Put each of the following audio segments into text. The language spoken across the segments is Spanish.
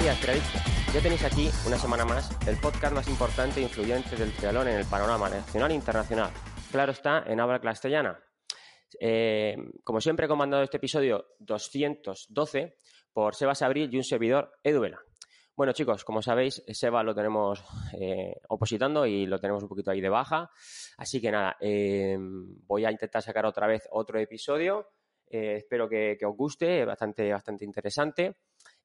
días, trialistas. Ya tenéis aquí, una semana más, el podcast más importante e influyente del triatlón en el panorama nacional e internacional. Claro está, en habla castellana. Eh, como siempre he comandado este episodio 212 por Sebas Abril y un servidor Edu Vela. Bueno, chicos, como sabéis, Seba lo tenemos eh, opositando y lo tenemos un poquito ahí de baja. Así que nada, eh, voy a intentar sacar otra vez otro episodio. Eh, espero que, que, os guste, bastante, bastante interesante.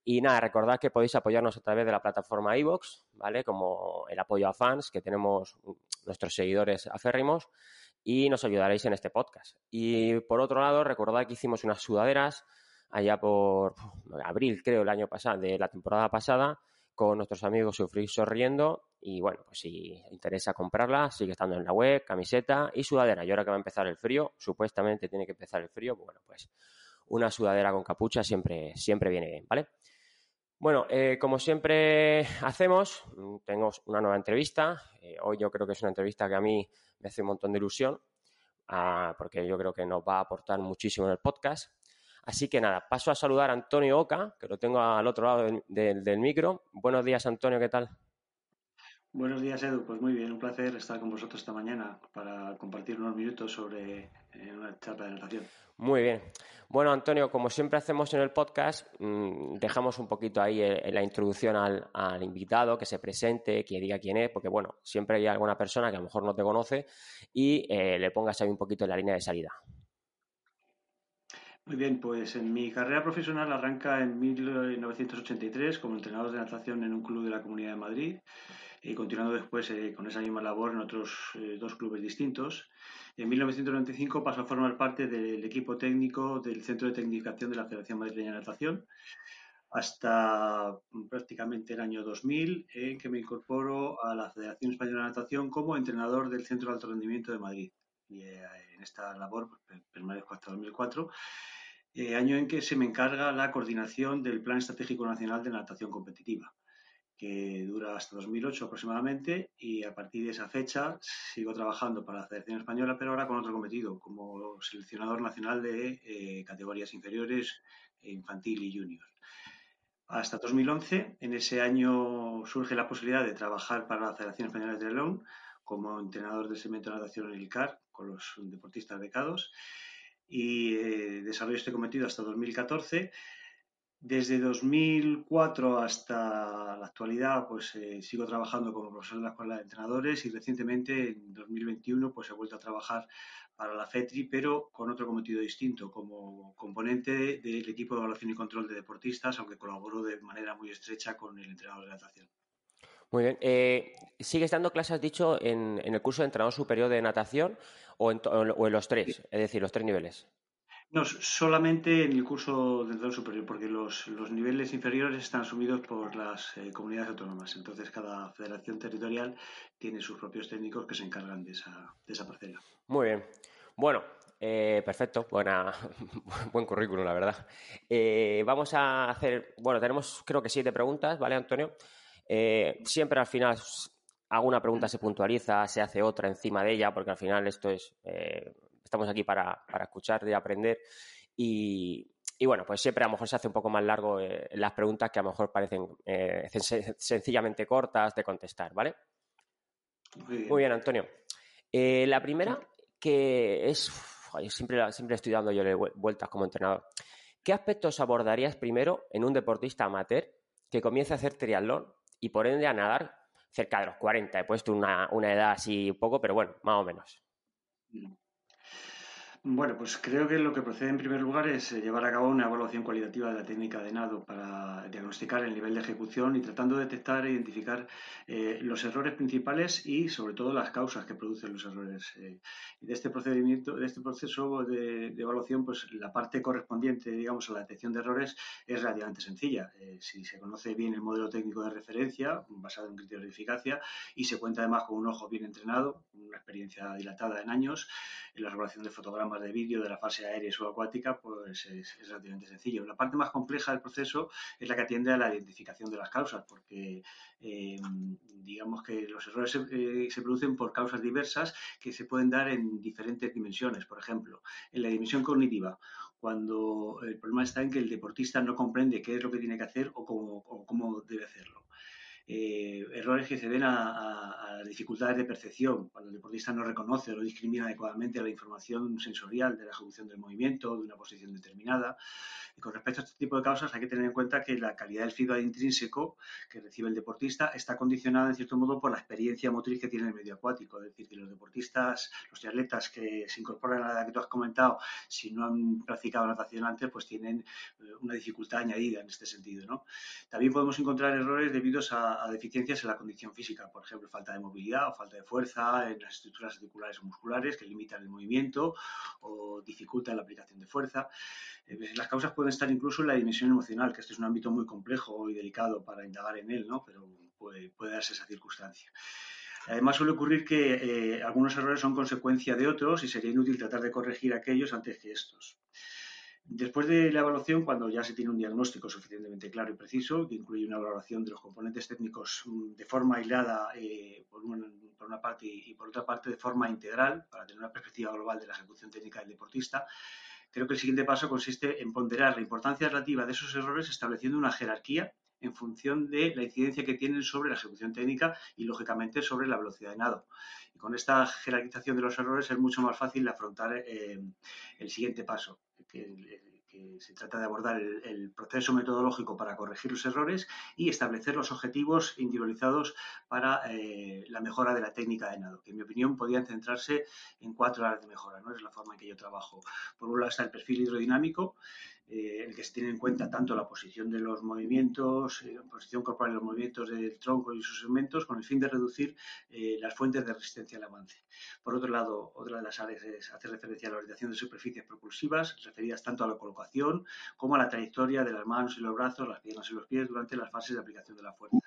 Y nada, recordad que podéis apoyarnos a través de la plataforma iVoox, ¿vale? Como el apoyo a fans, que tenemos nuestros seguidores aférrimos, y nos ayudaréis en este podcast. Y por otro lado, recordad que hicimos unas sudaderas allá por abril, creo, el año pasado, de la temporada pasada, con nuestros amigos Sufrir Sorriendo. Y bueno, pues si interesa comprarla, sigue estando en la web, camiseta y sudadera. Y ahora que va a empezar el frío, supuestamente tiene que empezar el frío, bueno, pues una sudadera con capucha siempre, siempre viene bien, ¿vale? Bueno, eh, como siempre hacemos, tengo una nueva entrevista. Eh, hoy yo creo que es una entrevista que a mí me hace un montón de ilusión, ah, porque yo creo que nos va a aportar muchísimo en el podcast. Así que nada, paso a saludar a Antonio Oca, que lo tengo al otro lado del, del micro. Buenos días, Antonio, ¿qué tal? Buenos días, Edu. Pues muy bien, un placer estar con vosotros esta mañana para compartir unos minutos sobre eh, una charla de natación. Muy bien. Bueno, Antonio, como siempre hacemos en el podcast, mmm, dejamos un poquito ahí en la introducción al, al, invitado, que se presente, que diga quién es, porque bueno, siempre hay alguna persona que a lo mejor no te conoce y eh, le pongas ahí un poquito en la línea de salida. Muy bien, pues en mi carrera profesional arranca en 1983 como entrenador de natación en un club de la Comunidad de Madrid continuando después eh, con esa misma labor en otros eh, dos clubes distintos. En 1995 pasó a formar parte del equipo técnico del Centro de Tecnificación de la Federación Madrileña de Natación hasta prácticamente el año 2000 en que me incorporo a la Federación Española de Natación como entrenador del Centro de Alto Rendimiento de Madrid. Y eh, en esta labor permanezco hasta 2004 eh, año en que se me encarga la coordinación del Plan Estratégico Nacional de Natación Competitiva, que dura hasta 2008 aproximadamente y a partir de esa fecha sigo trabajando para la Federación Española, pero ahora con otro cometido, como seleccionador nacional de eh, categorías inferiores, infantil y junior. Hasta 2011, en ese año surge la posibilidad de trabajar para la Federación Española de Triatlón como entrenador del segmento de natación en el CAR con los deportistas becados y eh, desarrollo este cometido hasta 2014. Desde 2004 hasta la actualidad, pues eh, sigo trabajando como profesor de la Escuela de Entrenadores y recientemente, en 2021, pues he vuelto a trabajar para la FETRI, pero con otro cometido distinto, como componente del equipo de evaluación y control de deportistas, aunque colaboro de manera muy estrecha con el entrenador de natación. Muy bien. Eh, ¿Sigues dando clases, dicho, en, en, el curso de entrenador superior de natación o en, o en los tres? Es decir, los tres niveles. No, solamente en el curso de entrenador superior, porque los, los niveles inferiores están asumidos por las eh, comunidades autónomas. Entonces, cada federación territorial tiene sus propios técnicos que se encargan de esa, de esa parcela. Muy bien. Bueno, eh, perfecto, buena, buen currículum, la verdad. Eh, vamos a hacer, bueno, tenemos creo que siete preguntas, ¿vale, Antonio? Eh, siempre al final alguna pregunta se puntualiza, se hace otra encima de ella, porque al final esto es, eh, estamos aquí para, para, escuchar y aprender. Y, y, bueno, pues siempre a lo mejor se hace un poco más largo eh, las preguntas que a lo mejor parecen eh, sencillamente cortas de contestar, ¿vale? Muy bien, Muy bien Antonio. Eh, la primera, que es, uf, siempre, siempre estoy dando yo vueltas como entrenador. ¿Qué aspectos abordarías primero en un deportista amateur que comience a hacer triatlón y por ende a nadar cerca de los 40. He puesto una, una edad así un poco, pero bueno, más o menos. Bueno, pues creo que lo que procede en primer lugar es eh, llevar a cabo una evaluación cualitativa de la técnica de nado para diagnosticar el nivel de ejecución y tratando de detectar e identificar eh, los errores principales y sobre todo las causas que producen los errores. Eh, de este procedimiento, de este proceso de, de, evaluación, pues la parte correspondiente, digamos, a la detección de errores es relativamente sencilla. Eh, si se conoce bien el modelo técnico de referencia, basado en criterios de eficacia, y se cuenta además con un ojo bien entrenado, una experiencia dilatada en años, en la regulación de fotogramas de vídeo de la fase aérea y subacuática, pues es, relativamente sencillo. La parte más compleja del proceso es la que atiende a la identificación de las causas, porque eh, digamos que los errores se, eh, se, producen por causas diversas que se pueden dar en diferentes dimensiones. Por ejemplo, en la dimensión cognitiva, cuando el problema está en que el deportista no comprende qué es lo que tiene que hacer o cómo, o cómo eh, errores que se ven a, dificultades de percepción, cuando el deportista no reconoce o discrimina adecuadamente la información sensorial de la ejecución del movimiento, de una posición determinada. Y con respecto a este tipo de causas hay que tener en cuenta que la calidad del feedback intrínseco que recibe el deportista está condicionada en cierto modo por la experiencia motriz que tiene el medio acuático. Es decir, que los deportistas, los atletas que se incorporan a la que tú has comentado, si no han practicado natación antes, pues tienen eh, una dificultad añadida en este sentido. ¿no? También podemos encontrar errores debidos a, a, deficiencias en la condición física, por ejemplo, falta de movilidad o falta de fuerza en las estructuras articulares o musculares que limitan el movimiento o dificultan la aplicación de fuerza. Eh, las causas pueden estar incluso en la dimensión emocional, que este es un ámbito muy complejo y delicado para indagar en él, ¿no? pero puede, darse esa circunstancia. Además, suele ocurrir que eh, algunos errores son consecuencia de otros y sería inútil tratar de corregir aquellos antes que estos. Después de la evaluación, cuando ya se tiene un diagnóstico suficientemente claro y preciso, que incluye una evaluación de los componentes técnicos mm, de forma aislada eh, por, una, parte y, por otra parte de forma integral, para tener una perspectiva global de la ejecución técnica del deportista, creo que el siguiente paso consiste en ponderar la importancia relativa de esos errores estableciendo una jerarquía en función de la incidencia que tienen sobre la ejecución técnica y, lógicamente, sobre la velocidad de nado. Y con esta jerarquización de los errores es mucho más fácil afrontar eh, el siguiente paso, que se trata de abordar el, proceso metodológico para corregir los errores y establecer los objetivos individualizados para eh, la mejora de la técnica de nado, que en mi opinión podían centrarse en cuatro áreas de mejora, ¿no? es la forma en que yo trabajo. Por un lado está el perfil hidrodinámico, eh, en el que se tiene en cuenta tanto la posición de los movimientos, la eh, posición corporal de los movimientos del tronco y sus segmentos, con el fin de reducir eh, las fuentes de resistencia al avance. Por otro lado, otra de las áreas es hacer referencia a la orientación de superficies propulsivas, referidas tanto a la colocación como a la trayectoria de las manos y los brazos, las piernas y los pies durante las fases de aplicación de la fuerza.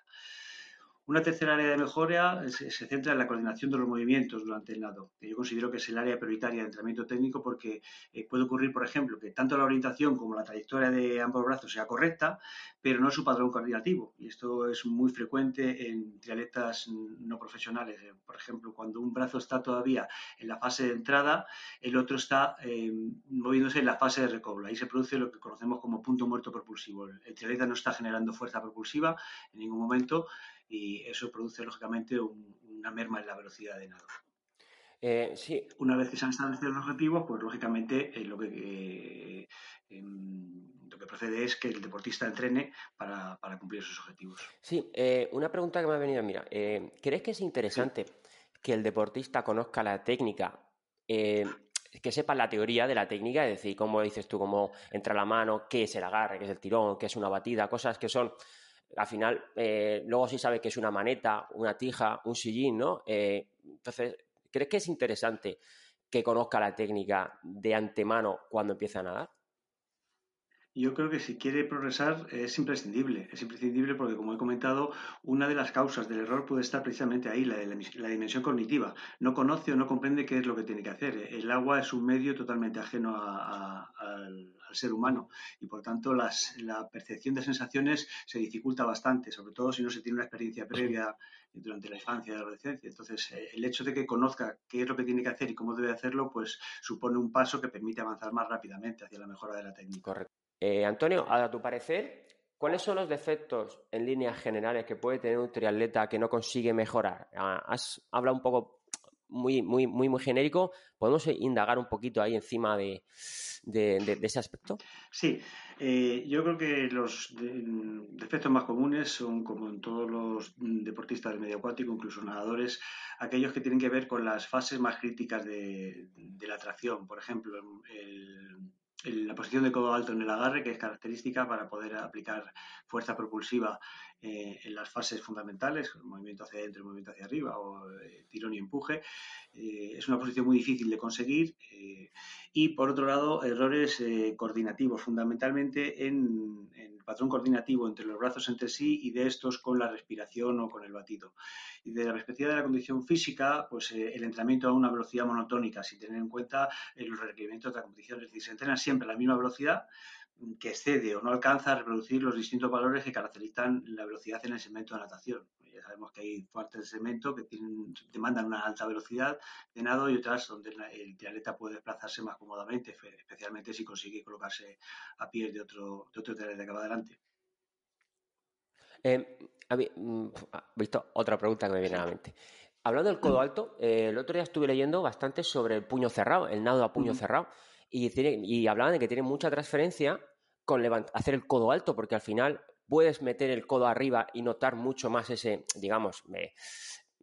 Una tercera área de mejora se, centra en la coordinación de los movimientos durante el nado, que yo considero que es el área prioritaria de entrenamiento técnico porque eh, puede ocurrir, por ejemplo, que tanto la orientación como la trayectoria de ambos brazos sea correcta, pero no su padrón coordinativo. Y esto es muy frecuente en triatletas no profesionales. Eh, por ejemplo, cuando un brazo está todavía en la fase de entrada, el otro está eh, moviéndose en la fase de recobro. Ahí se produce lo que conocemos como punto muerto propulsivo. El triatleta no está generando fuerza propulsiva en ningún momento y eso produce lógicamente una merma en la velocidad de nado. Eh, sí. Una vez que se han establecido los objetivos, pues lógicamente eh, lo, que, eh, em, lo que procede es que el deportista entrene para, cumplir esos objetivos. Sí, una pregunta que me ha venido, mira, ¿crees que es interesante que el deportista conozca la técnica? que sepa la teoría de la técnica, es decir, cómo dices tú, cómo entra la mano, qué es el agarre, qué es el tirón, qué es una batida, cosas que son al final, eh, luego sí sabe que es una maneta, una tija, un sillín, ¿no? Eh, entonces, ¿crees que es interesante que conozca la técnica de antemano cuando empieza a nadar? Yo creo que si quiere progresar es imprescindible. Es imprescindible porque, como he comentado, una de las causas del error puede estar precisamente ahí, la de la, dimensión cognitiva. No conoce o no comprende qué es lo que tiene que hacer. El agua es un medio totalmente ajeno al, ser humano y, por tanto, la percepción de sensaciones se dificulta bastante, sobre todo si no se tiene una experiencia previa durante la infancia y la adolescencia. Entonces, eh, el hecho de que conozca qué es lo que tiene que hacer y cómo debe hacerlo, pues supone un paso que permite avanzar más rápidamente hacia la mejora de la técnica. Correcto. Eh, Antonio, a tu parecer, ¿cuáles son los defectos en líneas generales que puede tener un triatleta que no consigue mejorar? Ah, has hablado un poco muy, muy, muy, muy genérico. ¿Podemos indagar un poquito ahí encima de, ese aspecto? Sí, eh, yo creo que los defectos más comunes son, como en todos los deportistas del medio acuático, incluso nadadores, aquellos que tienen que ver con las fases más críticas de, de la tracción. Por ejemplo, el la posición de codo alto en el agarre, que es característica para poder aplicar fuerza propulsiva eh, en las fases fundamentales, movimiento hacia adentro movimiento hacia arriba, o eh, tirón y empuje. Eh, es una posición muy difícil de conseguir. Y por otro lado, errores coordinativos, fundamentalmente en, el patrón coordinativo entre los brazos entre sí y de estos con la respiración o con el batido. Y de la perspectiva de la condición física, pues el entrenamiento a una velocidad monotónica, sin tener en cuenta los requerimientos de la competición. Es decir, se entrena siempre a la misma velocidad, que excede o no alcanza a reproducir los distintos valores que caracterizan la velocidad en el segmento de natación. Sabemos que hay partes del segmento que tienen, demandan una alta velocidad de nado y otras donde el triatleta puede desplazarse más cómodamente, especialmente si consigue colocarse a pie de otro, de otro triatleta que va adelante. Eh, mm, visto otra pregunta que me viene a la mente. Hablando del codo alto, eh, el otro día estuve leyendo bastante sobre el puño cerrado, el nado a puño cerrado, y, y hablaban de que tiene mucha transferencia con hacer el codo alto, porque al final puedes meter el codo arriba y notar mucho más ese, digamos,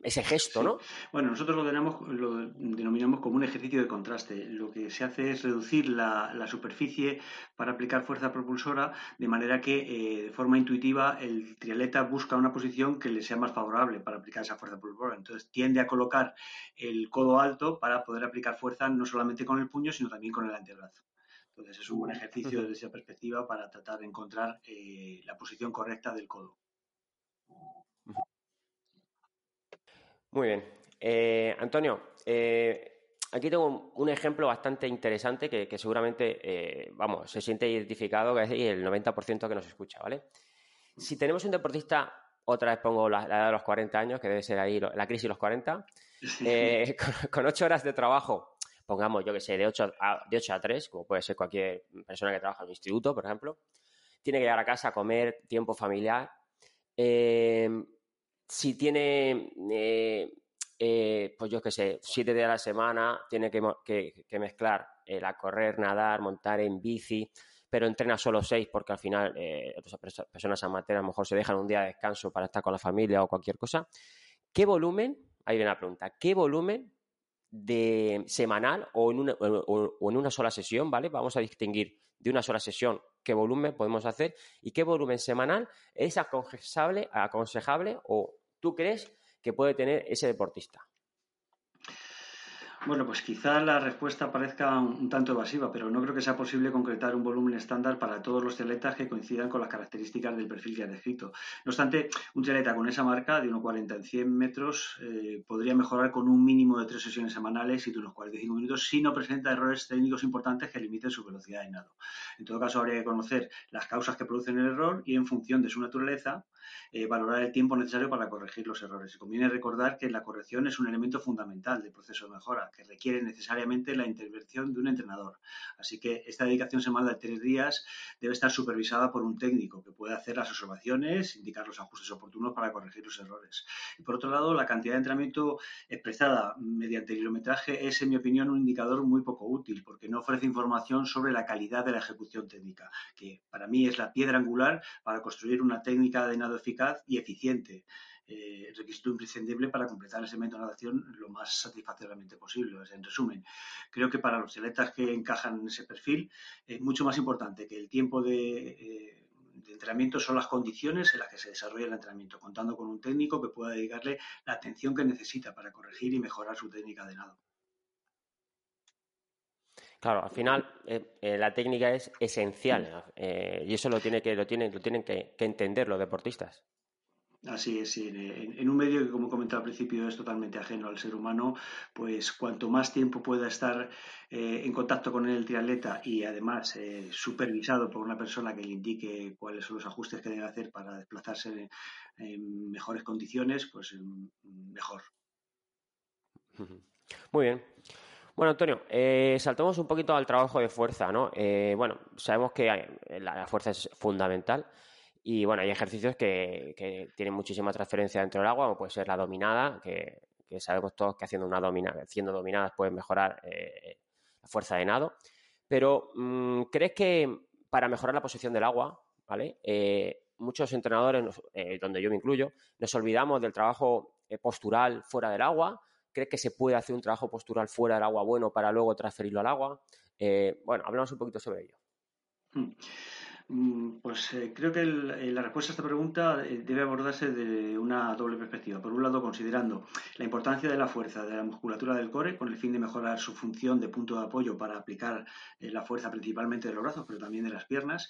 ese gesto, ¿no? Bueno, nosotros lo, lo, denominamos como un ejercicio de contraste. Lo que se hace es reducir la, superficie para aplicar fuerza propulsora de manera que eh, de forma intuitiva el triatleta busca una posición que le sea más favorable para aplicar esa fuerza propulsora. Entonces tiende a colocar el codo alto para poder aplicar fuerza no solamente con el puño, sino también con el antebrazo. Entonces es un buen ejercicio desde esa perspectiva para tratar de encontrar eh, la posición correcta del codo. Muy bien. Eh, Antonio, eh, aquí tengo un, ejemplo bastante interesante que, seguramente, vamos, se siente identificado, es el 90% que nos escucha, ¿vale? Si tenemos un deportista, otra vez pongo la, edad de los 40 años, que debe ser ahí la crisis de los 40, con, ocho horas de trabajo, pongamos, yo que sé, de 8 a, de 8 a 3, como puede ser cualquier persona que trabaja en un instituto, por ejemplo, tiene que llegar a casa a comer, tiempo familiar, si tiene, eh, eh, pues yo qué sé, siete días a la semana, tiene que, mezclar el a correr, nadar, montar en bici, pero entrena solo seis porque al final eh, otras personas amateurs a lo mejor se dejan un día de descanso para estar con la familia o cualquier cosa. ¿Qué volumen, ahí viene la pregunta, qué volumen de semanal o en, una, o en una sola sesión, ¿vale? Vamos a distinguir de una sola sesión qué volumen podemos hacer y qué volumen semanal es aconsejable, aconsejable o tú crees que puede tener ese deportista. Bueno, pues quizá la respuesta parezca un, tanto evasiva, pero no creo que sea posible concretar un volumen estándar para todos los atletas que coincidan con las características del perfil que ha descrito. No obstante, un atleta con esa marca de 1,40 en 100 metros eh, podría mejorar con un mínimo de tres sesiones semanales y de unos 45 minutos si no presenta errores técnicos importantes que limiten su velocidad de nado. En todo caso, habría que conocer las causas que producen el error y, en función de su naturaleza, eh, valorar el tiempo necesario para corregir los errores. Conviene recordar que la corrección es un elemento fundamental del proceso de mejora, que requiere necesariamente la intervención de un entrenador. Así que esta dedicación semanal de tres días debe estar supervisada por un técnico que pueda hacer las observaciones, indicar los ajustes oportunos para corregir los errores. Y por otro lado, la cantidad de entrenamiento expresada mediante kilometraje es, en mi opinión, un indicador muy poco útil porque no ofrece información sobre la calidad de la ejecución técnica, que para mí es la piedra angular para construir una técnica de nado eficaz y eficiente. Eh, requisito imprescindible para completar ese método de natación lo más satisfactoriamente posible. En resumen, creo que para los atletas que encajan en ese perfil, es mucho más importante que el tiempo de, eh, de entrenamiento son las condiciones en las que se desarrolla el entrenamiento, contando con un técnico que pueda dedicarle la atención que necesita para corregir y mejorar su técnica de nado. Claro, al final eh, eh, la técnica es esencial y eso lo, tiene que, lo, tienen, lo tienen que entender los deportistas. Así es, sí. En, un medio que, como comentaba al principio, es totalmente ajeno al ser humano, pues cuanto más tiempo pueda estar eh, en contacto con el triatleta y además eh, supervisado por una persona que le indique cuáles son los ajustes que debe hacer para desplazarse en, mejores condiciones, pues mm, mejor. Muy bien. Bueno, Antonio, eh, saltamos un poquito al trabajo de fuerza, ¿no? bueno, sabemos que la fuerza es fundamental. Y bueno, hay ejercicios que, tienen muchísima transferencia dentro del agua, como puede ser la dominada, que, sabemos todos que haciendo una dominada, haciendo dominadas puedes mejorar eh, la fuerza de nado. Pero, mm, ¿crees que para mejorar la posición del agua, ¿vale? Eh, muchos entrenadores, eh, donde yo me incluyo, nos olvidamos del trabajo postural fuera del agua. ¿Crees que se puede hacer un trabajo postural fuera del agua bueno para luego transferirlo al agua? bueno, hablamos un poquito sobre ello. Hmm. Mm, pues eh, creo que eh, la respuesta a esta pregunta eh, debe abordarse de una doble perspectiva. Por un lado, considerando la importancia de la fuerza de la musculatura del core con el fin de mejorar su función de punto de apoyo para aplicar la fuerza principalmente de los brazos, pero también de las piernas.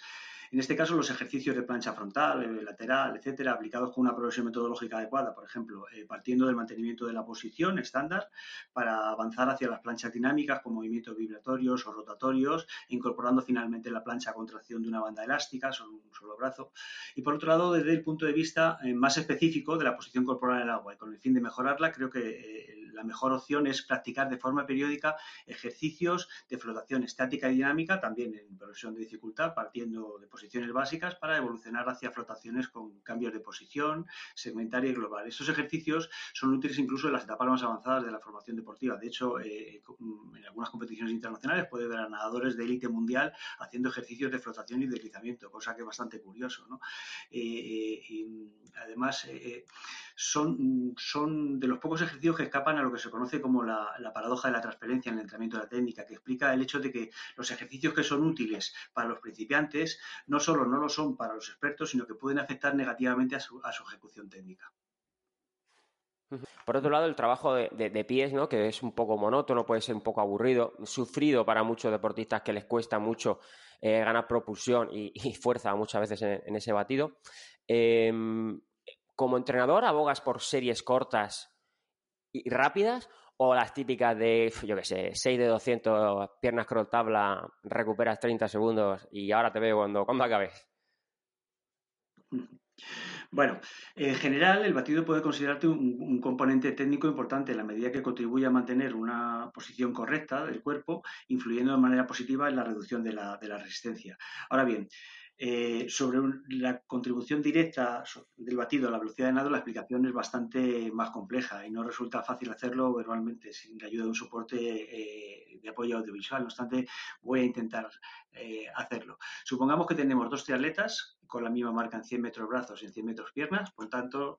En este caso, los ejercicios de plancha frontal, eh, lateral, etcétera, aplicados con una progresión metodológica adecuada, por ejemplo, eh, partiendo del mantenimiento de la posición estándar para avanzar hacia las planchas dinámicas con movimientos vibratorios o rotatorios, incorporando finalmente la plancha a contracción de una banda elástica, solo un solo brazo. Y por otro lado, desde el punto de vista eh, más específico de la posición corporal en el agua y con el fin de mejorarla, creo que la mejor opción es practicar de forma periódica ejercicios de flotación estática y dinámica, también en progresión de dificultad, partiendo de posiciones básicas para evolucionar hacia flotaciones con cambios de posición, segmentaria y global. Estos ejercicios son útiles incluso en las etapas más avanzadas de la formación deportiva. De hecho, eh, en algunas competiciones internacionales puede ver nadadores de élite mundial haciendo ejercicios de flotación y deslizamiento, cosa que es bastante curioso. ¿no? Eh, eh, además, son, son de los pocos ejercicios que escapan a lo que se conoce como la, paradoja de la transferencia en el entrenamiento de la técnica, que explica el hecho de que los ejercicios que son útiles para los principiantes no solo no lo son para los expertos, sino que pueden afectar negativamente a su, ejecución técnica. Por otro lado, el trabajo de, pies, ¿no? que es un poco monótono, puede ser un poco aburrido, sufrido para muchos deportistas que les cuesta mucho eh, ganar propulsión y, fuerza muchas veces en, ese batido. Em, como entrenador, ¿abogas por series cortas y rápidas o las típicas de, yo qué sé, 6 de 200, piernas crawl tabla, recuperas 30 segundos y ahora te veo cuando, cuando acabes? Bueno, en general el batido puede considerarte un, componente técnico importante en la medida que contribuye a mantener una posición correcta del cuerpo, influyendo de manera positiva en la reducción de la, de la resistencia. Ahora bien, eh, sobre la contribución directa del batido a la velocidad de nado, la explicación es bastante más compleja y no resulta fácil hacerlo verbalmente sin la ayuda de un soporte eh, de apoyo audiovisual. No obstante, voy a intentar eh, hacerlo. Supongamos que tenemos dos triatletas con la misma marca en 100 metros brazos y en 100 metros piernas, por tanto,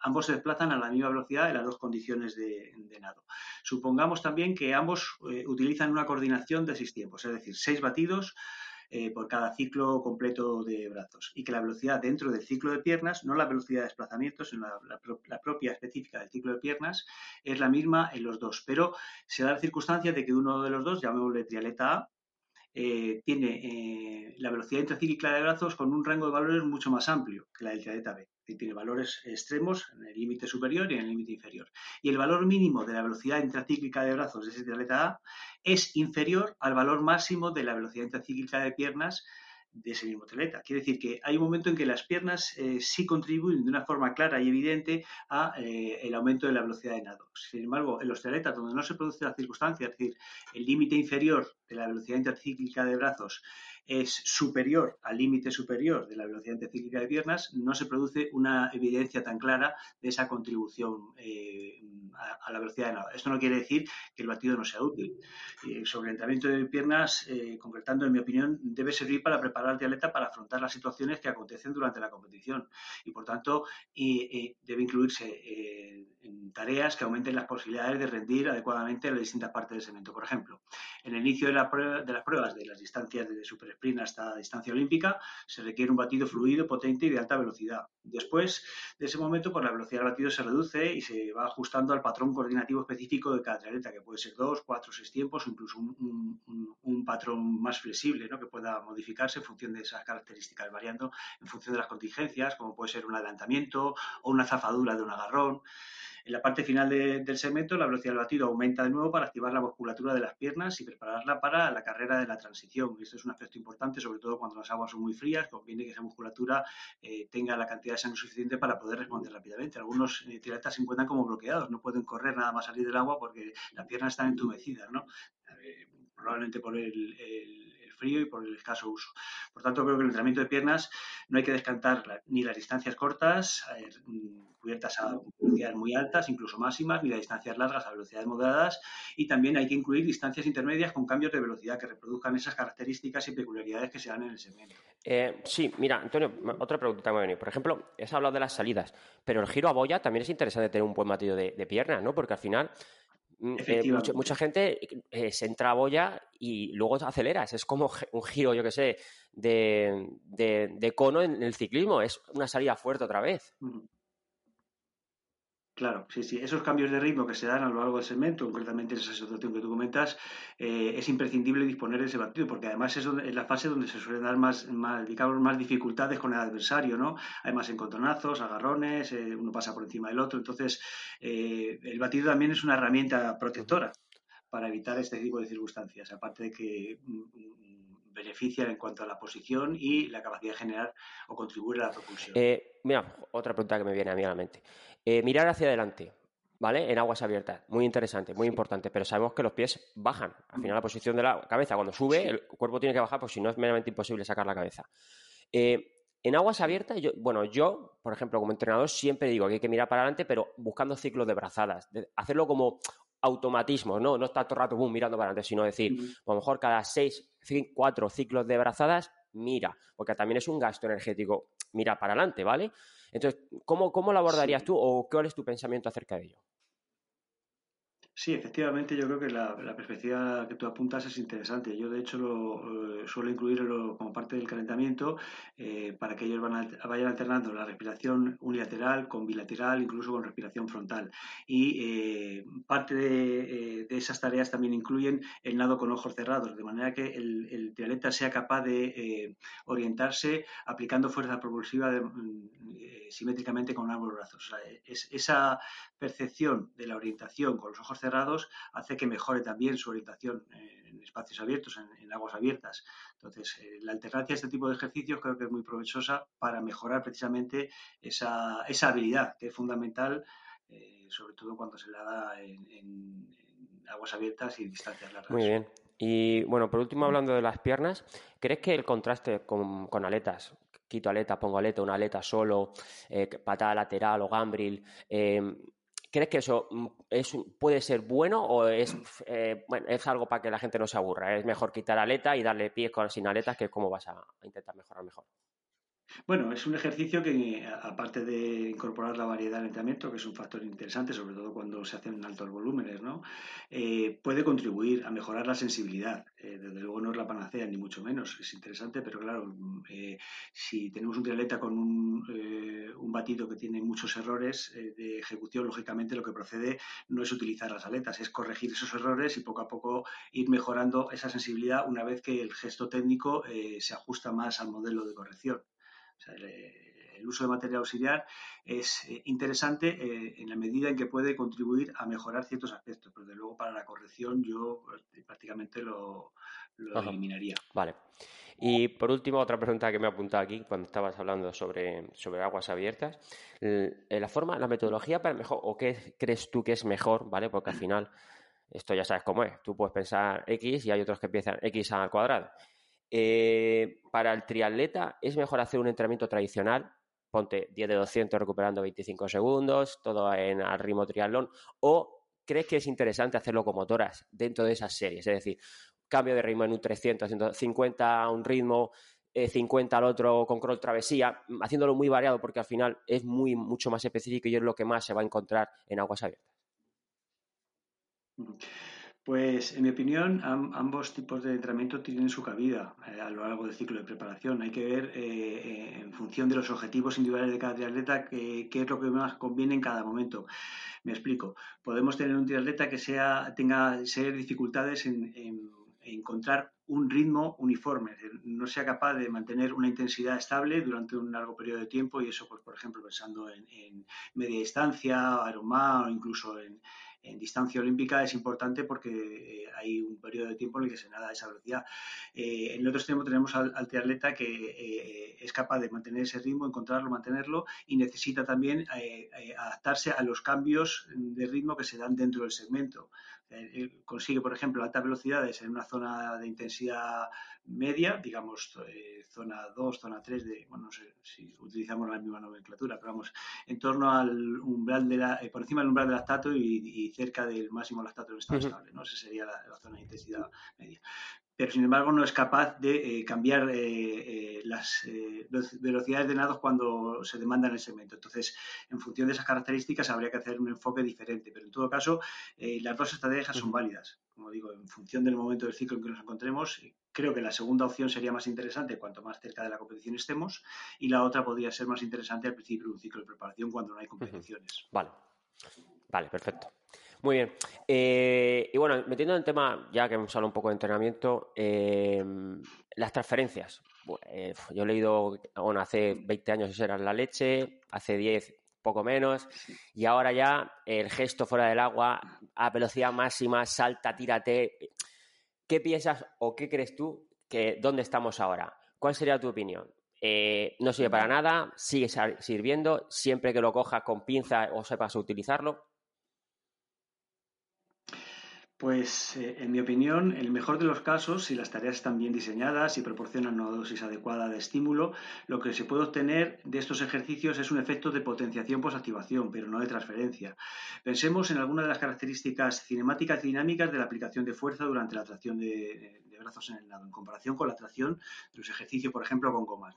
ambos se desplazan a la misma velocidad en las dos condiciones de, de nado. Supongamos también que ambos utilizan una coordinación de seis tiempos, es decir, seis batidos eh, por cada ciclo completo de brazos y que la velocidad dentro del ciclo de piernas, no la velocidad de desplazamiento, sino la, propia específica del ciclo de piernas, es la misma en los dos. Pero se da la circunstancia de que uno de los dos, llamémosle trialeta A, eh, tiene eh, la velocidad intracíclica de brazos con un rango de valores mucho más amplio que la del trialeta B tiene valores extremos en el límite superior y en el límite inferior. Y el valor mínimo de la velocidad intracíclica de brazos de ese atleta A es inferior al valor máximo de la velocidad intracíclica de piernas de ese mismo atleta. Quiere decir que hay un momento en que las piernas eh, sí contribuyen de una forma clara y evidente a eh, el aumento de la velocidad de nado. Sin embargo, en los atletas donde no se produce la circunstancia, es decir, el límite inferior de la velocidad intracíclica de brazos es superior al límite superior de la velocidad anticíclica de piernas, no se produce una evidencia tan clara de esa contribución eh, a, la velocidad de nado. Esto no quiere decir que el batido no sea útil. Eh, el entrenamiento de piernas, eh, concretando, en mi opinión, debe servir para preparar al atleta para afrontar las situaciones que acontecen durante la competición y, por tanto, debe incluirse en tareas que aumenten las posibilidades de rendir adecuadamente en las distintas partes del segmento. Por ejemplo, en el inicio de, la de las pruebas de las distancias de sprint hasta distancia olímpica, se requiere un batido fluido, potente y de alta velocidad. Después de ese momento, pues la velocidad del batido se reduce y se va ajustando al patrón coordinativo específico de cada atleta, que puede ser dos, cuatro, seis tiempos incluso un, patrón más flexible, que pueda modificarse en función de esas características, variando en función de las contingencias, como puede ser un adelantamiento o una zafadura de un agarrón. En la parte final del segmento, la velocidad del batido aumenta de nuevo para activar la musculatura de las piernas y prepararla para la carrera de la transición. Esto es un aspecto importante, sobre todo cuando las aguas son muy frías, conviene que esa musculatura eh, tenga la cantidad de sangre suficiente para poder responder rápidamente. Algunos eh, atletas se encuentran como bloqueados, no pueden correr nada más salir del agua porque las piernas están entumecidas, ¿no? Eh, probablemente por el frío y por el escaso uso. Por tanto, creo que el entrenamiento de piernas no hay que descantar ni las distancias cortas, eh, cubiertas a velocidades muy altas, incluso máximas, ni las distancias largas a velocidades moderadas, y también hay que incluir distancias intermedias con cambios de velocidad que reproduzcan esas características y peculiaridades que se dan en el segmento. Eh, sí, mira, Antonio, otra pregunta me ha venido. Por ejemplo, has hablado de las salidas, pero el giro a boya también es interesante tener un buen batido de, de pierna, ¿no? Porque al final eh, mucha, gente eh, se entra a boya y luego aceleras. Es como un giro, yo que sé, de, de, cono en el ciclismo. Es una salida fuerte otra vez. Claro, sí, sí. Esos cambios de ritmo que se dan a lo largo del segmento, concretamente en esa situación que tú comentas, eh, es imprescindible disponer de ese batido, porque además es, la fase donde se suelen dar más, más, más dificultades con el adversario, ¿no? Hay más encontronazos, agarrones, eh, uno pasa por encima del otro. Entonces, eh, el batido también es una herramienta protectora para evitar este tipo de circunstancias, aparte de que mm, mm, benefician en cuanto a la posición y la capacidad de generar o contribuir a la propulsión. mira, otra pregunta que me viene a mí a la mente. Eh, mirar hacia adelante. ¿vale? En aguas abiertas. Muy interesante, muy importante. Pero sabemos que los pies bajan. Al final, la posición de la cabeza, cuando sube, el cuerpo tiene que bajar, pues si no es meramente imposible sacar la cabeza. Eh, en aguas abiertas, yo, bueno, yo, por ejemplo, como entrenador, siempre digo que hay que mirar para adelante, pero buscando ciclos de brazadas. hacerlo como automatismo, ¿no? No estar todo el rato boom, mirando para adelante, sino decir, a lo mejor cada seis, cuatro ciclos de brazadas, mira, porque también es un gasto energético, mira para adelante, ¿vale? Entonces, ¿cómo, cómo lo abordarías tú o cuál es tu pensamiento acerca de ello? Sí, efectivamente, yo creo que la, perspectiva que tú apuntas es interesante. Yo, de hecho, lo eh, suelo incluirlo como parte del calentamiento eh, para que ellos vayan alternando la respiración unilateral con bilateral, incluso con respiración frontal. Y eh, parte de, esas tareas también incluyen el nado con ojos cerrados, de manera que el, el triatleta sea capaz de orientarse aplicando fuerza propulsiva simétricamente con ambos brazos. es, esa percepción de la orientación con los ojos cerrados hace que mejore también su orientación en espacios abiertos, en, aguas abiertas. Entonces, eh, la alternancia a este tipo de ejercicios creo que es muy provechosa para mejorar precisamente esa, habilidad que es fundamental, eh, sobre todo cuando se la da en, aguas abiertas y distancias largas. Muy bien. Y bueno, por último, hablando de las piernas, ¿crees que el contraste con, aletas, quito aleta, pongo aleta, una aleta solo, eh, patada lateral o gambril, ¿Crees que eso mm, es, puede ser bueno o es, eh, bueno, es algo para que la gente no se aburra? Es mejor quitar aleta y darle pies con, sin aletas, que es como vas a intentar mejorar mejor. Bueno, es un ejercicio que, aparte de incorporar la variedad del entrenamiento, que es un factor interesante, sobre todo cuando se hacen altos volúmenes, ¿no? Eh, puede contribuir a mejorar la sensibilidad. Eh, desde luego no es la panacea, ni mucho menos. Es interesante, pero claro, eh, si tenemos un triatleta con un, un, batido que tiene muchos errores de ejecución, lógicamente lo que procede no es utilizar las aletas, es corregir esos errores y poco a poco ir mejorando esa sensibilidad una vez que el gesto técnico se ajusta más al modelo de corrección el, uso de material auxiliar es eh, interesante eh, en la medida en que puede contribuir a mejorar ciertos aspectos, pero de luego para la corrección yo eh, prácticamente lo, eliminaría. Vale. Y por último, otra pregunta que me ha apuntado aquí cuando estabas hablando sobre, sobre aguas abiertas. La forma, la metodología para mejor, o qué crees tú que es mejor, ¿vale? Porque al final, esto ya sabes cómo es. Tú puedes pensar X y hay otros que piensan X al cuadrado. Eh, para el triatleta es mejor hacer un entrenamiento tradicional, ponte 10 de 200 recuperando 25 segundos, todo en al ritmo triatlón, o crees que es interesante hacer locomotoras dentro de esas series, es decir, cambio de ritmo en un 300, 150 a un ritmo, 50 eh, al otro con crawl travesía, haciéndolo muy variado porque al final es muy mucho más específico y es lo que más se va a encontrar en aguas abiertas. Pues, en mi opinión, ambos tipos de entrenamiento tienen su cabida eh, a lo largo del ciclo de preparación. Hay que ver, eh, en función de los objetivos individuales de cada triatleta, qué es lo que más conviene en cada momento. Me explico. Podemos tener un triatleta que sea, tenga serias dificultades en, encontrar un ritmo uniforme, no sea capaz de mantener una intensidad estable durante un largo periodo de tiempo y eso, pues, por ejemplo, pensando en, en media distancia, Ironman o incluso en, en distancia olímpica es importante porque eh, hay un periodo de tiempo en el que se nada a esa velocidad. Eh, en el otro extremo tenemos al, triatleta que eh, es capaz de mantener ese ritmo, encontrarlo, mantenerlo y necesita también adaptarse a los cambios de ritmo que se dan dentro del segmento. Consigue, por ejemplo, altas velocidades en una zona de intensidad media, digamos, zona 2, zona 3, de, bueno, no sé si utilizamos la misma nomenclatura, pero vamos, en torno al umbral de la, por encima del umbral del lactato y cerca del máximo lactato en estado estable, ¿no? Esa sería la, zona de intensidad media. Pero sin embargo no es capaz de eh, cambiar eh, eh, las velocidades de nados cuando se demanda en el segmento. Entonces, en función de esas características habría que hacer un enfoque diferente. Pero en todo caso, las dos estrategias son válidas. Como digo, en función del momento del ciclo en que nos encontremos, creo que la segunda opción sería más interesante cuanto más cerca de la competición estemos y la otra podría ser más interesante al principio de un ciclo de preparación cuando no hay competiciones. Vale. Vale, perfecto. Muy bien. Eh, y bueno, metiendo en el tema, ya que hemos hablado un poco de entrenamiento, eh, las transferencias. Eh, yo he leído, bueno, hace 20 años eso era la leche, hace 10 poco menos, y ahora ya el gesto fuera del agua, a velocidad máxima, salta, tírate. ¿Qué piensas o qué crees tú que dónde estamos ahora? ¿Cuál sería tu opinión? no sirve para nada, sigue sirviendo, siempre que lo cojas con pinza o sepas utilizarlo. Pues, eh, en mi opinión, el mejor de los casos, si las tareas están bien diseñadas y proporcionan una dosis adecuada de estímulo, lo que se puede obtener de estos ejercicios es un efecto de potenciación posactivación, pero no de transferencia. Pensemos en algunas de las características cinemáticas y dinámicas de la aplicación de fuerza durante la tracción de, brazos en el nado, en comparación con la tracción de los ejercicios, por ejemplo, con gomas.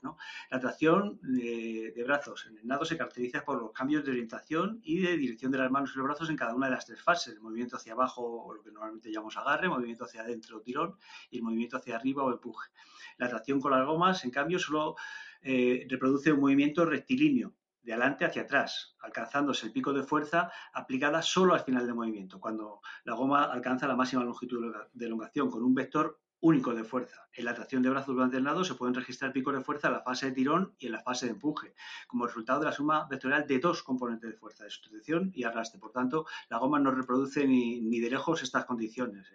La tracción de, de brazos en el nado se caracteriza por los cambios de orientación y de dirección de las manos y los brazos en cada una de las tres fases, el movimiento hacia abajo o lo que normalmente llamamos agarre, movimiento hacia adentro, tirón, y el movimiento hacia arriba o empuje. La tracción con las gomas, en cambio, solo eh, reproduce un movimiento rectilíneo, de adelante hacia atrás, alcanzándose el pico de fuerza aplicada solo al final del movimiento, cuando la goma alcanza la máxima longitud de elongación con un vector único de fuerza. En la tracción de brazos durante el se pueden registrar picos de fuerza en la fase de tirón y en la fase de empuje, como resultado de la suma vectorial de dos componentes de fuerza, de sustitución y arrastre. Por tanto, la goma no reproduce ni, ni de lejos estas condiciones.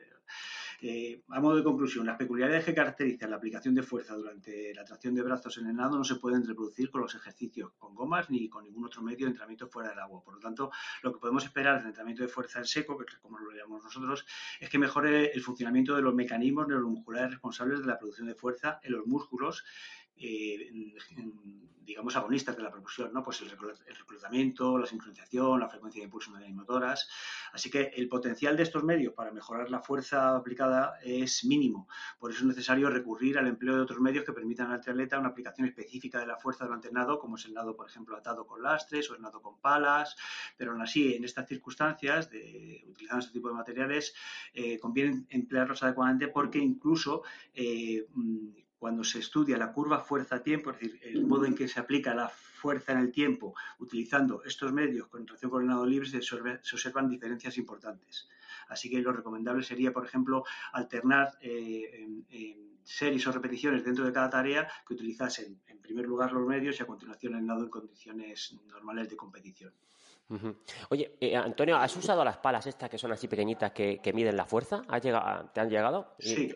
Eh, a modo de conclusión, las peculiaridades que caracterizan la aplicación de fuerza durante la tracción de brazos en el nado no se pueden reproducir con los ejercicios con gomas ni con ningún otro medio de entrenamiento fuera del agua. Por lo tanto, lo que podemos esperar del entrenamiento de fuerza en seco, que es como lo llamamos nosotros, es que mejore el funcionamiento de los mecanismos neuromusculares responsables de la producción de fuerza en los músculos eh, digamos, agonistas de la propulsión, ¿no? Pues el, reclutamiento, la sincronización, la frecuencia de impulso de motoras. Así que el potencial de estos medios para mejorar la fuerza aplicada es mínimo. Por eso es necesario recurrir al empleo de otros medios que permitan al atleta una aplicación específica de la fuerza durante el nado, como es el nado, por ejemplo, atado con lastres o el nado con palas. Pero aún así, en estas circunstancias, de, utilizando este tipo de materiales, eh, conviene emplearlos adecuadamente porque incluso eh, cuando se estudia la curva fuerza-tiempo, es decir, el modo en que se aplica la fuerza en el tiempo utilizando estos medios con tracción coordinado libre, se, observan diferencias importantes. Así que lo recomendable sería, por ejemplo, alternar eh, series o repeticiones dentro de cada tarea que utilizasen en primer lugar los medios y a continuación el nado en condiciones normales de competición. Oye, eh, Antonio, ¿has usado las palas estas que son así pequeñitas que, miden la fuerza? ¿Te han llegado? Sí,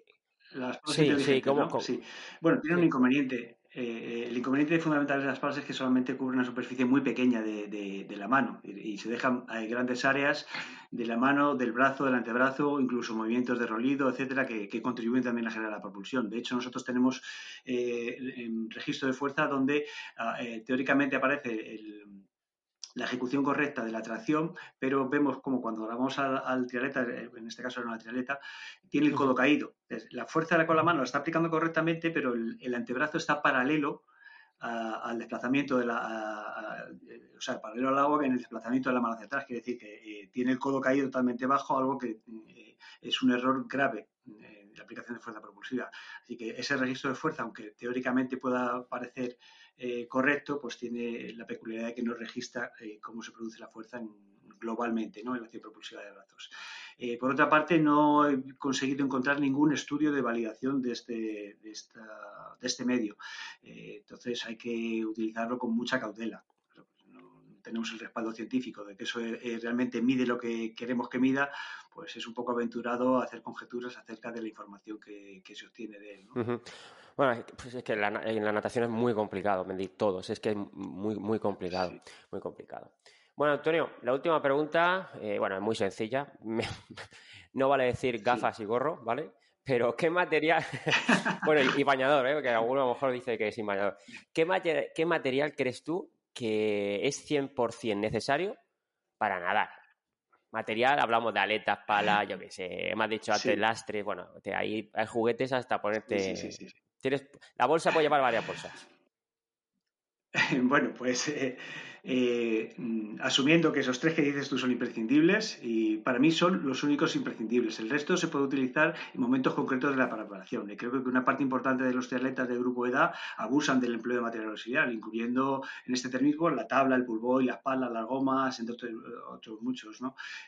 las sí, sí, sí, Bueno, tiene un inconveniente. Eh, el inconveniente fundamental de las palas es que solamente cubren una superficie muy pequeña de, la mano y, se dejan grandes áreas de la mano, del brazo, del antebrazo, incluso movimientos de rolido, etcétera, que, contribuyen también a generar la propulsión. De hecho, nosotros tenemos eh, un registro de fuerza donde ah, eh, teóricamente aparece el la ejecución correcta de la tracción, pero vemos como cuando vamos al, al trialeta, en este caso era una trialeta, tiene el codo caído. La fuerza de la con la mano la está aplicando correctamente, pero el, antebrazo está paralelo al desplazamiento de la, o sea, paralelo al agua en el desplazamiento de la mano hacia atrás. Quiere decir que eh, tiene el codo caído totalmente bajo, algo que eh, es un error grave en la aplicación de fuerza propulsiva. Así que ese registro de fuerza, aunque teóricamente pueda parecer eh, correcto, pues tiene la peculiaridad de que no registra eh, cómo se produce la fuerza globalmente ¿no? en la acción propulsiva de brazos. Eh, por otra parte, no he conseguido encontrar ningún estudio de validación de este, de este medio. entonces hay que utilizarlo con mucha cautela tenemos el respaldo científico de que eso realmente mide lo que queremos que mida, pues es un poco aventurado hacer conjeturas acerca de la información que, se obtiene de él. Bueno, pues es que en la natación es muy complicado medir todos, es que es muy, muy complicado, muy complicado. Bueno, Antonio, la última pregunta, eh, bueno, es muy sencilla. no vale decir gafas y gorro, ¿vale? Pero ¿qué material? bueno, y, bañador, ¿eh? Que alguno a lo mejor dice que es sin bañador. ¿Qué, ¿Qué material crees tú que es 100% necesario para nadar? Material, hablamos de aletas, palas, yo qué sé, hemos dicho antes lastres, bueno, hay, hay juguetes hasta ponerte... Sí, sí, la bolsa puede llevar varias bolsas. Bueno, pues eh, eh, asumiendo que esos tres que dices tú son imprescindibles y para mí son los únicos imprescindibles. El resto se puede utilizar en momentos concretos de la preparación. Y creo que una parte importante de los triatletas del grupo de edad abusan del empleo de material auxiliar, incluyendo en este término la tabla, el y las palas, las gomas, entre otros, muchos.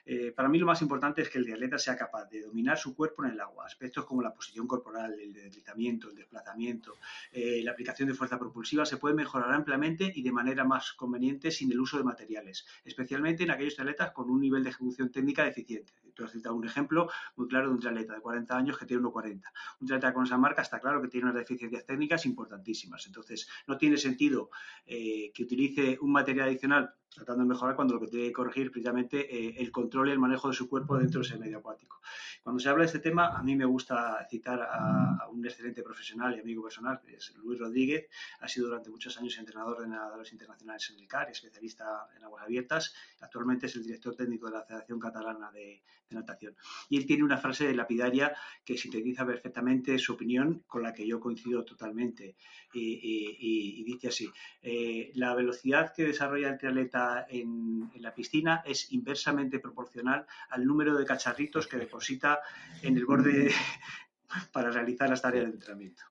Eh, para mí lo más importante es que el triatleta sea capaz de dominar su cuerpo en el agua. Aspectos como la posición corporal, el deslizamiento, el desplazamiento, eh, la aplicación de fuerza propulsiva se puede mejorar ampliamente y de manera más conveniente sin el uso de materiales, especialmente en aquellos atletas con un nivel de ejecución técnica deficiente. Tú has un ejemplo muy claro de un triatleta de 40 años que tiene 1,40. Un triatleta con esa marca está claro que tiene unas deficiencias técnicas importantísimas. Entonces, no tiene sentido eh, que utilice un material adicional tratando de mejorar cuando lo que tiene que corregir precisamente eh, el control y el manejo de su cuerpo dentro de ese medio acuático. Cuando se habla de este tema, a mí me gusta citar a, un excelente profesional y amigo personal, que es Luis Rodríguez, ha sido durante muchos años entrenador de nadadores internacionales en el CAR, especialista en aguas abiertas, actualmente es el director técnico de la Federación Catalana de, Natación. Y él tiene una frase lapidaria que sintetiza perfectamente su opinión, con la que yo coincido totalmente, y, dice así, eh, la velocidad que desarrolla el triatleta en, la piscina es inversamente proporcional al número de cacharritos que deposita en el borde para realizar las tareas de entrenamiento.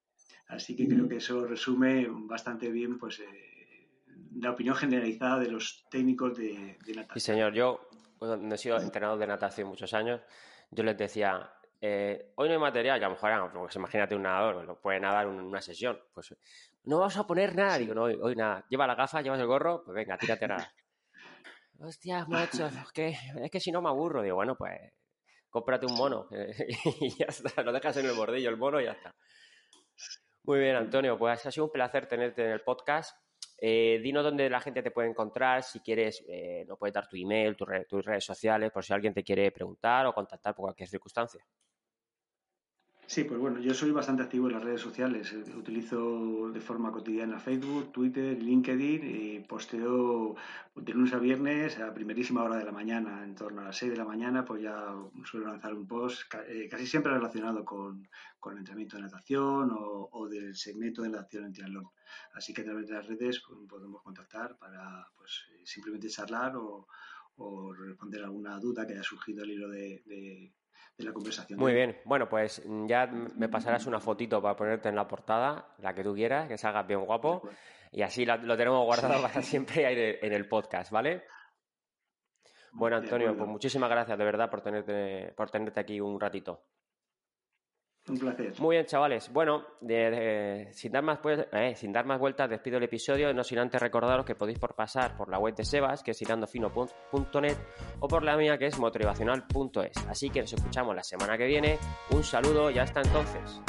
Así que creo que eso resume bastante bien pues, eh, la opinión generalizada de los técnicos de, natación. Sí, señor. Yo, cuando he sido entrenador de natación muchos años, yo les decía, eh, hoy no hay material, ya a lo mejor, pues imagínate un nadador, lo puede nadar en una sesión, pues no vas a poner nada, digo, no, hoy, nada, lleva la gafa, llevas el gorro, pues venga, tírate nada. Hostia, macho, es que, es que si no me aburro. Digo, bueno, pues cómprate un mono y ya está, lo dejas en el bordillo el mono y ya está. Muy bien, Antonio, pues ha sido un placer tenerte en el podcast. Eh, dinos dónde la gente te puede encontrar, si quieres, eh, nos puedes dar tu email, tus redes sociales, por si alguien te quiere preguntar o contactar por cualquier circunstancia. Sí, pues bueno, yo soy bastante activo en las redes sociales. Eh, utilizo de forma cotidiana Facebook, Twitter, LinkedIn y posteo de lunes a viernes a primerísima hora de la mañana, en torno a las 6 de la mañana, pues ya suelo lanzar un post eh, casi siempre relacionado con, el entrenamiento de natación o, del segmento de natación en triatlón. Así que a través de las redes pues, podemos contactar para pues, simplemente charlar o, responder alguna duda que haya surgido al hilo de la conversación. Muy bien, bueno, pues ya me pasarás una fotito para ponerte en la portada, la que tú quieras, que salgas bien guapo, y así lo tenemos guardado para siempre en el podcast, ¿vale? Bueno, Antonio, pues muchísimas gracias de verdad por tenerte, por tenerte aquí un ratito. Un placer. Muy bien, chavales. Bueno, sin, dar más, pues, eh, sin dar más vueltas, despido el episodio, no sin antes recordaros que podéis por pasar por la web de Sebas, que es irandofino.net, o por la mía, que es motivacional.es. Así que nos escuchamos la semana que viene. Un saludo y hasta entonces.